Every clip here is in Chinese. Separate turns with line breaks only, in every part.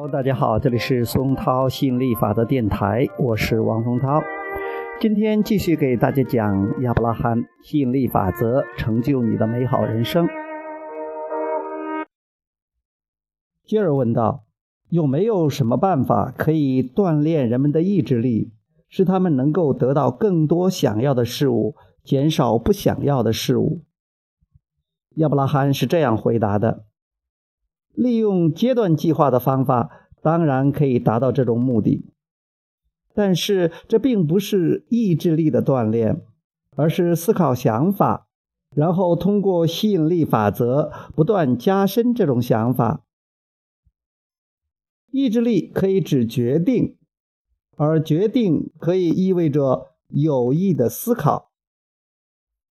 Hello，大家好，这里是松涛吸引力法则电台，我是王松涛。今天继续给大家讲亚伯拉罕吸引力法则，成就你的美好人生。接着问道：有没有什么办法可以锻炼人们的意志力，使他们能够得到更多想要的事物，减少不想要的事物？亚伯拉罕是这样回答的。利用阶段计划的方法，当然可以达到这种目的，但是这并不是意志力的锻炼，而是思考想法，然后通过吸引力法则不断加深这种想法。意志力可以指决定，而决定可以意味着有意的思考，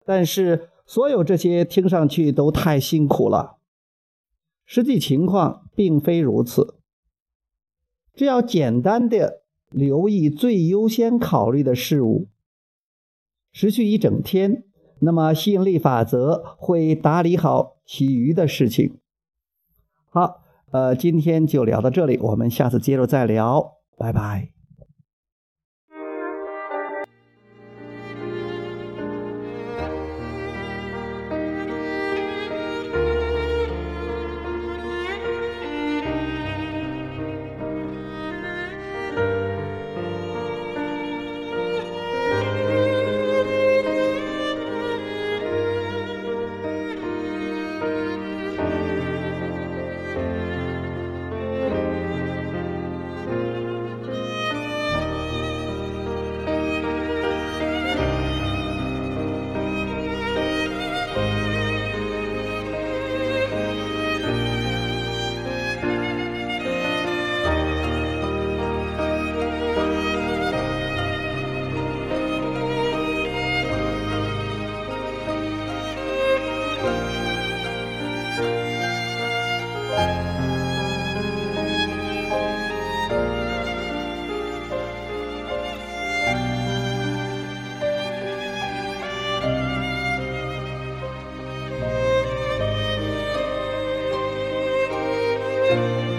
但是所有这些听上去都太辛苦了。实际情况并非如此。只要简单的留意最优先考虑的事物，持续一整天，那么吸引力法则会打理好其余的事情。好，呃，今天就聊到这里，我们下次接着再聊，拜拜。Música